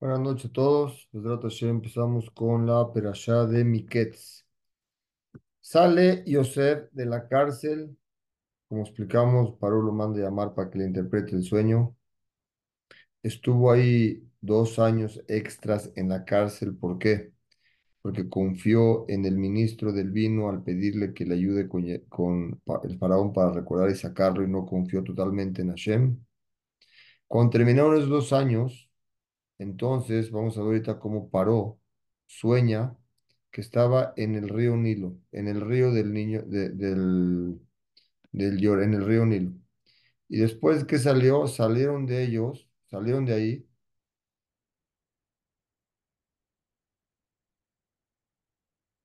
Buenas noches a todos. Besrat Hashem, empezamos con la perashá de Miketz. Sale Yosef de la cárcel. Como explicamos, Paró lo manda llamar para que le interprete el sueño. Estuvo ahí dos años extras en la cárcel. ¿Por qué? Porque confió en el ministro del vino al pedirle que le ayude con, con el faraón para recordar y sacarlo y no confió totalmente en Hashem. Cuando terminaron esos dos años, entonces, vamos a ver ahorita cómo paró. Sueña que estaba en el río Nilo, en el río del niño, de- del, del en el río Nilo. Y después que salió, salieron de ellos, salieron de ahí,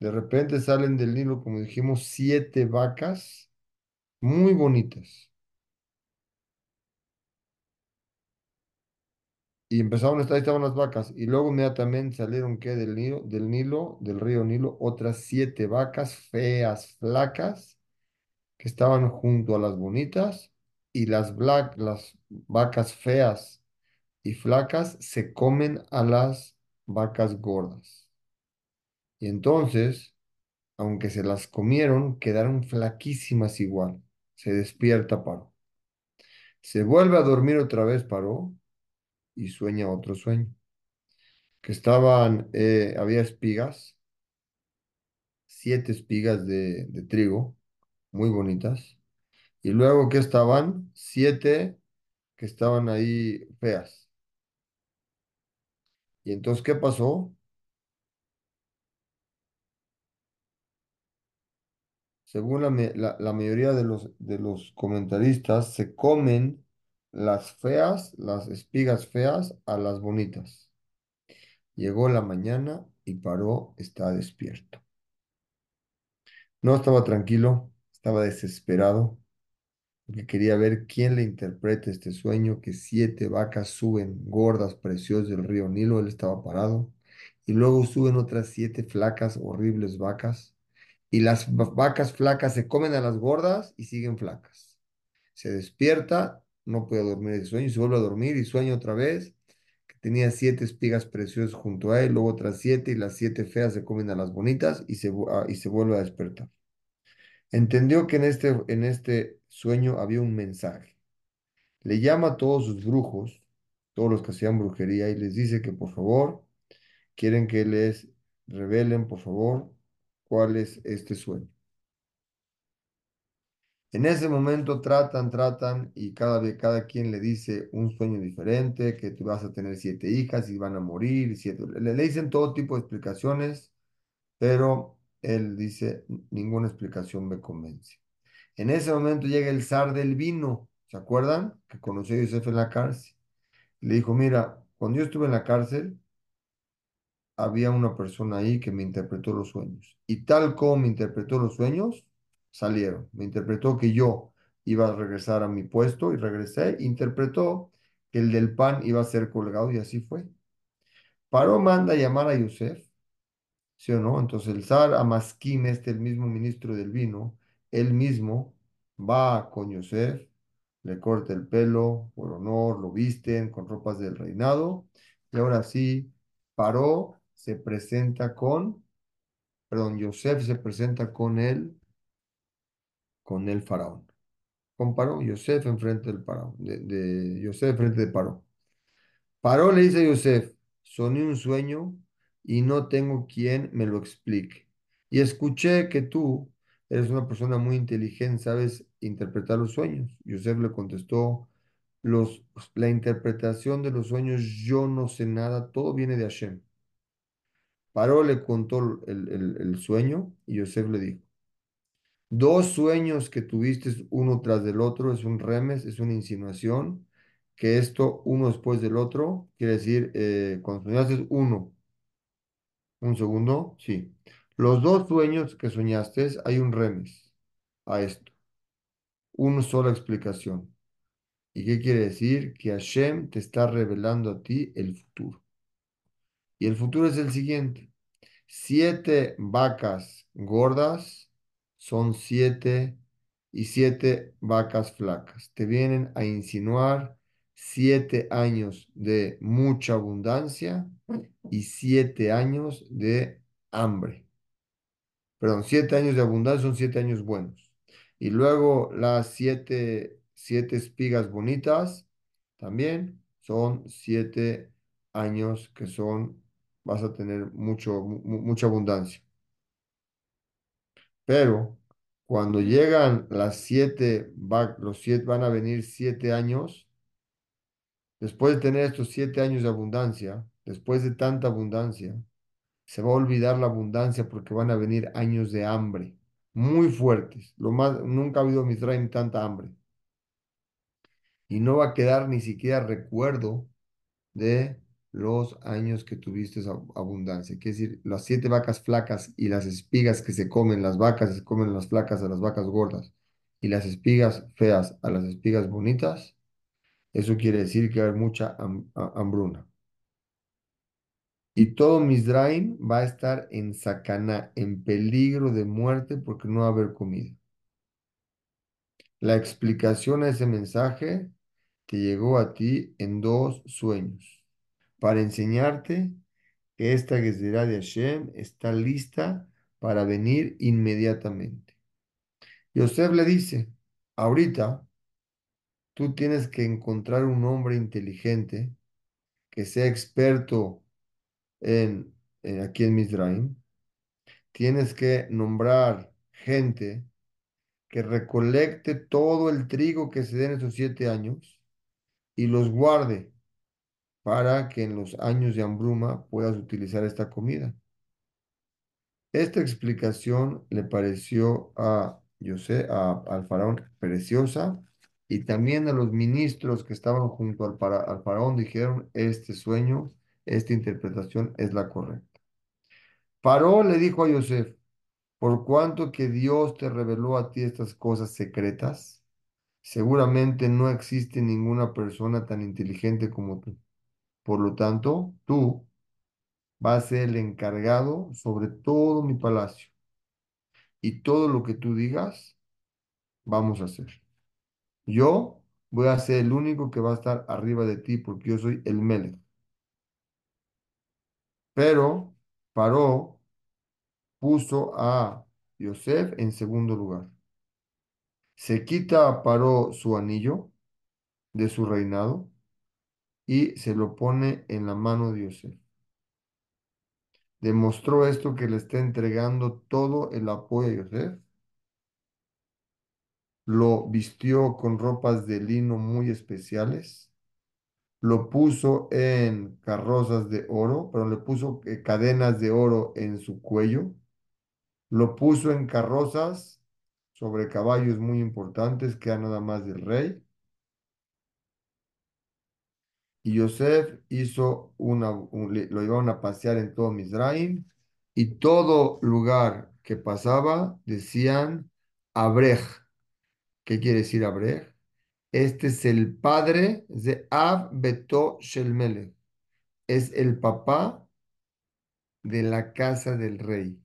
de repente salen del Nilo, como dijimos, siete vacas muy bonitas. Y empezaron ahí estaban las vacas. Y luego inmediatamente salieron, ¿qué? Del Nilo, del Nilo, del río Nilo, otras siete vacas feas, flacas que estaban junto a las bonitas y las, black, las vacas feas y flacas se comen a las vacas gordas. Y entonces, aunque se las comieron, quedaron flaquísimas igual. Se despierta Paró. Se vuelve a dormir otra vez Paró y sueña otro sueño. Que estaban, eh, había espigas, siete espigas de, trigo, muy bonitas. Y luego que estaban, siete que estaban ahí feas. Y entonces, ¿qué pasó? Según la, la- la mayoría de los, de los comentaristas, se comen las feas, las espigas feas, a las bonitas. Llegó la mañana y paró, está despierto. No estaba tranquilo, estaba desesperado, porque quería ver quién le interpreta este sueño, que siete vacas suben gordas, preciosas del río Nilo, él estaba parado, y luego suben otras siete flacas, horribles vacas y las va- vacas flacas se comen a las gordas y siguen flacas. Se despierta, no puede dormir de sueño, y se vuelve a dormir y sueña otra vez que tenía siete espigas preciosas junto a él, luego otras siete y las siete feas se comen a las bonitas y se, ah, y se vuelve a despertar. Entendió que en este, en este sueño había un mensaje. Le llama a todos sus brujos, todos los que hacían brujería, y les dice que por favor quieren que les revelen, por favor, cuál es este sueño. En ese momento tratan, tratan y cada vez cada quien le dice un sueño diferente, que tú vas a tener siete hijas y van a morir, siete, le, le dicen todo tipo de explicaciones, pero él dice, ninguna explicación me convence. En ese momento llega el zar del vino, ¿se acuerdan? Que conoció a Yosef en la cárcel. Le dijo, mira, cuando yo estuve en la cárcel, había una persona ahí que me interpretó los sueños. Y tal como me interpretó los sueños, salieron. Me interpretó que yo iba a regresar a mi puesto y regresé. Interpretó que el del pan iba a ser colgado y así fue. Paró, manda a llamar a Yosef, ¿sí o no? Entonces el zar Amaskim, este, el mismo ministro del vino, él mismo va con Yosef, le corta el pelo por honor, lo visten con ropas del reinado y ahora sí, Paró se presenta con perdón, Yosef se presenta con él, con el faraón. Con Paró, Yosef enfrente del faraón, de, de Yosef enfrente de Paró. Paró le dice a Yosef, soñé un sueño y no tengo quien me lo explique. Y escuché que tú eres una persona muy inteligente, sabes interpretar los sueños. Yosef le contestó, los, la interpretación de los sueños, yo no sé nada, todo viene de Hashem. Paró le contó el, el, el sueño y Yosef le dijo, Dos sueños que tuviste uno tras del otro es un remes, es una insinuación, que esto uno después del otro, quiere decir, eh, cuando soñaste uno, un segundo, sí. Los dos sueños que soñaste, hay un remes a esto, una sola explicación. ¿Y qué quiere decir? Que Hashem te está revelando a ti el futuro. Y el futuro es el siguiente. Siete vacas gordas son siete y siete vacas flacas. Te vienen a insinuar siete años de mucha abundancia y siete años de hambre. Perdón, siete años de abundancia son siete años buenos. Y luego las siete, siete espigas bonitas también son siete años que son, vas a tener mucho, mucha abundancia. Pero cuando llegan las siete, los siete, van a venir siete años, después de tener estos siete años de abundancia, después de tanta abundancia, se va a olvidar la abundancia porque van a venir años de hambre muy fuertes. Lo más, nunca ha habido en tanta hambre. Y no va a quedar ni siquiera recuerdo de los años que tuviste abundancia. Quiere decir, las siete vacas flacas y las espigas que se comen, las vacas se comen las flacas a las vacas gordas y las espigas feas a las espigas bonitas, eso quiere decir que hay mucha hambruna. Y todo Misraim va a estar en sacaná, en peligro de muerte porque no va a haber comida. La explicación a ese mensaje te llegó a ti en dos sueños para enseñarte que esta Gezerá de Hashem está lista para venir inmediatamente. Yosef le dice, ahorita tú tienes que encontrar un hombre inteligente que sea experto en, aquí en Misraim. Tienes que nombrar gente que recolecte todo el trigo que se dé en esos siete años y los guarde para que en los años de hambruma puedas utilizar esta comida. Esta explicación le pareció a José, a, al faraón preciosa y también a los ministros que estaban junto al, al faraón dijeron, este sueño, esta interpretación es la correcta. Paró le dijo a Yosef, por cuanto que Dios te reveló a ti estas cosas secretas, seguramente no existe ninguna persona tan inteligente como tú. Por lo tanto, tú vas a ser el encargado sobre todo mi palacio. Y todo lo que tú digas, vamos a hacer. Yo voy a ser el único que va a estar arriba de ti porque yo soy el Melech. Pero Paró puso a Yosef en segundo lugar. Se quita a Paró su anillo de su reinado y se lo pone en la mano de Yosef. Demostró esto que le está entregando todo el apoyo a Yosef. Lo vistió con ropas de lino muy especiales. Lo puso en carrozas de oro, pero le puso eh, cadenas de oro en su cuello. Lo puso en carrozas sobre caballos muy importantes que eran nada más del rey y Yosef hizo una, lo iban a pasear en todo Misraim y todo lugar que pasaba decían Abrej. ¿Qué quiere decir Abrej? Este es el padre de Ab Beto Shelmele. Es el papá de la casa del rey.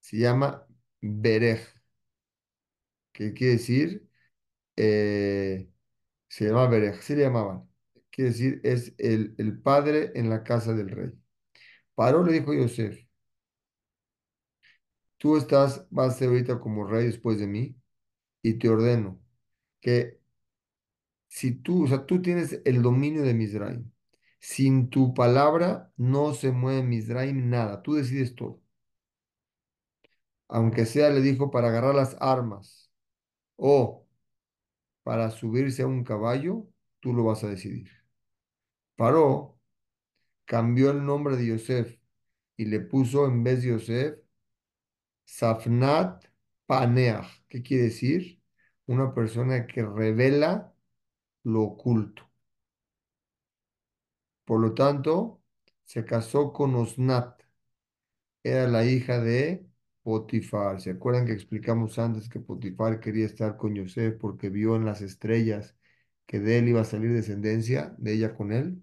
Se llama Berej. ¿Qué quiere decir? Eh, se llama Berej. Se le llamaban quiere decir, es el, el padre en la casa del rey. Paró le dijo a Yosef, tú estás, vas a ser ahorita como rey después de mí, y te ordeno que si tú, o sea, tú tienes el dominio de Misraim, sin tu palabra no se mueve Misraim nada, tú decides todo. Aunque sea, le dijo, para agarrar las armas o para subirse a un caballo, tú lo vas a decidir. Paró, cambió el nombre de Yosef y le puso en vez de Yosef Safnat Paneach. ¿Qué quiere decir? Una persona que revela lo oculto. Por lo tanto, se casó con Osnat. Era la hija de Potifar. ¿Se acuerdan que explicamos antes que Potifar quería estar con Yosef porque vio en las estrellas que de él iba a salir descendencia, de ella con él?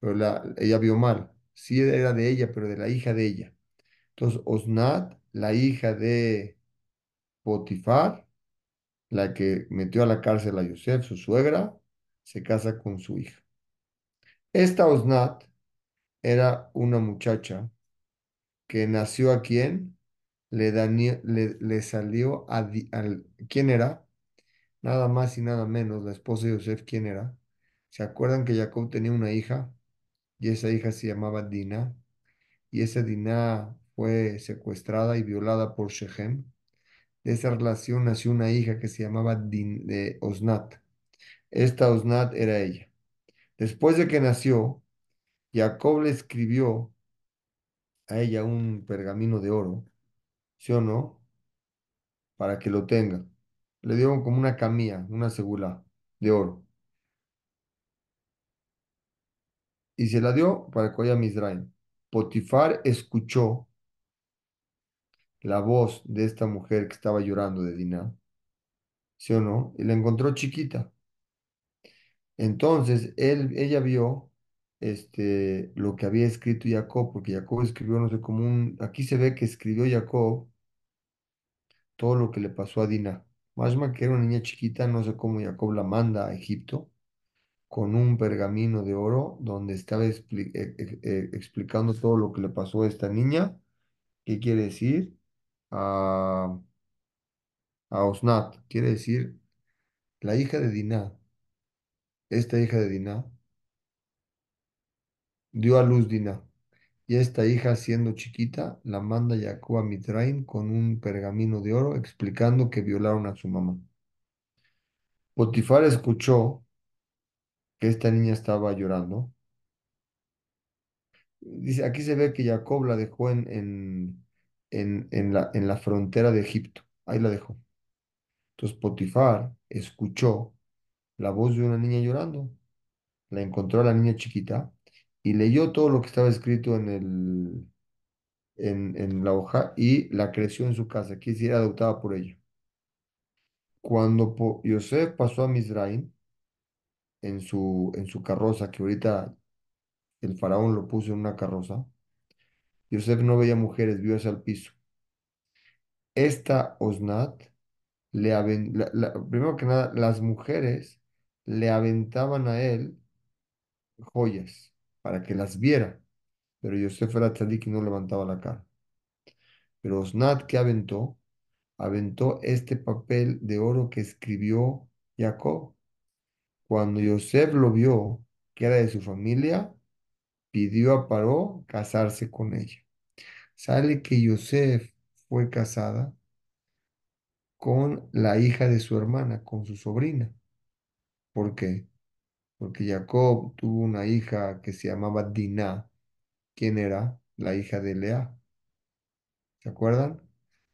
Pero ella vio mal. Sí era de ella, pero de la hija de ella. Entonces, Osnat, la hija de Potifar, la que metió a la cárcel a Yosef, su suegra, se casa con su hija. Esta Osnat era una muchacha que nació a quien le, le, salió a, ¿quién era? Nada más y nada menos, la esposa de Yosef, ¿quién era? ¿Se acuerdan que Jacob tenía una hija y esa hija se llamaba Dina? Y esa Dina fue secuestrada y violada por Shechem. De esa relación nació una hija que se llamaba Din, de Osnat. Esta Osnat era ella. Después de que nació, Jacob le escribió a ella un pergamino de oro, ¿sí o no? Para que lo tenga. Le dio como una camilla, una segula de oro. Y se la dio para que vaya a Misraim. Potifar escuchó la voz de esta mujer que estaba llorando de Diná, ¿sí o no? Y la encontró chiquita. Entonces, él, ella vio este, lo que había escrito Jacob, porque Jacob escribió, no sé, como un... Aquí se ve que escribió Jacob todo lo que le pasó a Dina. Mashma, que era una niña chiquita, no sé cómo Jacob la manda a Egipto con un pergamino de oro donde estaba eh, eh, eh, explicando todo lo que le pasó a esta niña. ¿Qué quiere decir? A, a Osnat. Quiere decir la hija de Diná. Esta hija de Diná dio a luz Diná. Y esta hija, siendo chiquita, la manda Jacob a Mitraim con un pergamino de oro explicando que violaron a su mamá. Potifar escuchó que esta niña estaba llorando. Dice, aquí se ve que Jacob la dejó en, en, en, la, en la frontera de Egipto. Ahí la dejó. Entonces Potifar escuchó la voz de una niña llorando. La encontró a la niña chiquita y leyó todo lo que estaba escrito en el, en, en la hoja y la creció en su casa. Decir, adoptada por ella. Cuando Yosef pasó a Misraim en su, en su carroza, que ahorita el faraón lo puso en una carroza, Yosef no veía mujeres, vio hacia el piso. Esta Osnat, le aven- primero que nada, las mujeres le aventaban a él joyas para que las viera, pero Yosef era tzadik y no levantaba la cara. Pero Osnat, ¿qué aventó? Aventó este papel de oro que escribió Jacob. Cuando Yosef lo vio, que era de su familia, pidió a Paró casarse con ella. Sale que Yosef fue casada con la hija de su hermana, con su sobrina. ¿Por qué? Porque Jacob tuvo una hija que se llamaba Diná. ¿Quién era? La hija de Lea. ¿Se acuerdan?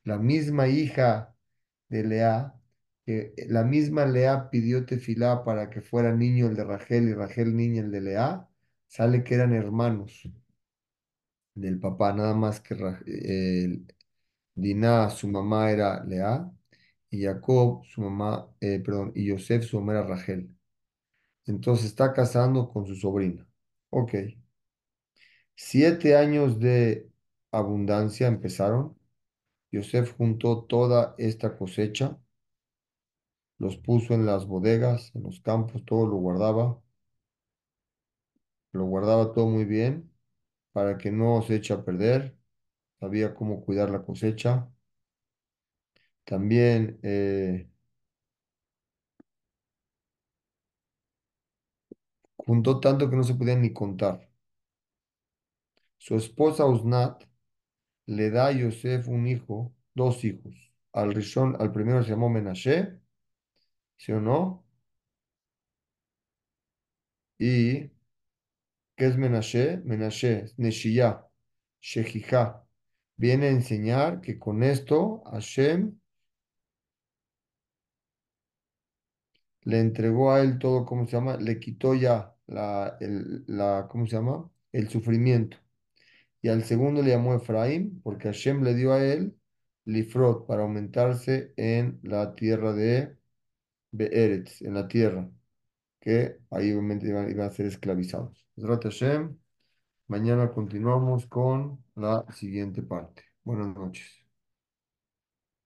La misma hija de Lea, que la misma Lea pidió tefilá para que fuera niño el de Rachel y Rachel niña el de Lea, sale que eran hermanos del papá, nada más que Diná, su mamá era Lea, y Jacob, su mamá, eh, perdón, y Yosef, su mamá era Rachel. Entonces está casando con su sobrina. Ok. Siete años de abundancia empezaron. Yosef juntó toda esta cosecha, los puso en las bodegas, en los campos, todo lo guardaba, lo guardaba todo muy bien para que no se eche a perder, sabía cómo cuidar la cosecha. También eh, juntó tanto que no se podía ni contar. Su esposa Osnat le da a Yosef un hijo, dos hijos. Al Rishon, al primero se llamó Menashe, ¿sí o no? ¿Y qué es Menashe? Menashe, es Neshiyah. Viene a enseñar que con esto Hashem le entregó a él todo, ¿cómo se llama? Le quitó ya la, el, la, ¿cómo se llama? El sufrimiento. Y al segundo le llamó Efraín, porque Hashem le dio a él Lifrot para aumentarse en la tierra de Be'eretz, en la tierra, que ahí obviamente iban, a ser esclavizados. Mañana continuamos con la siguiente parte. Buenas noches.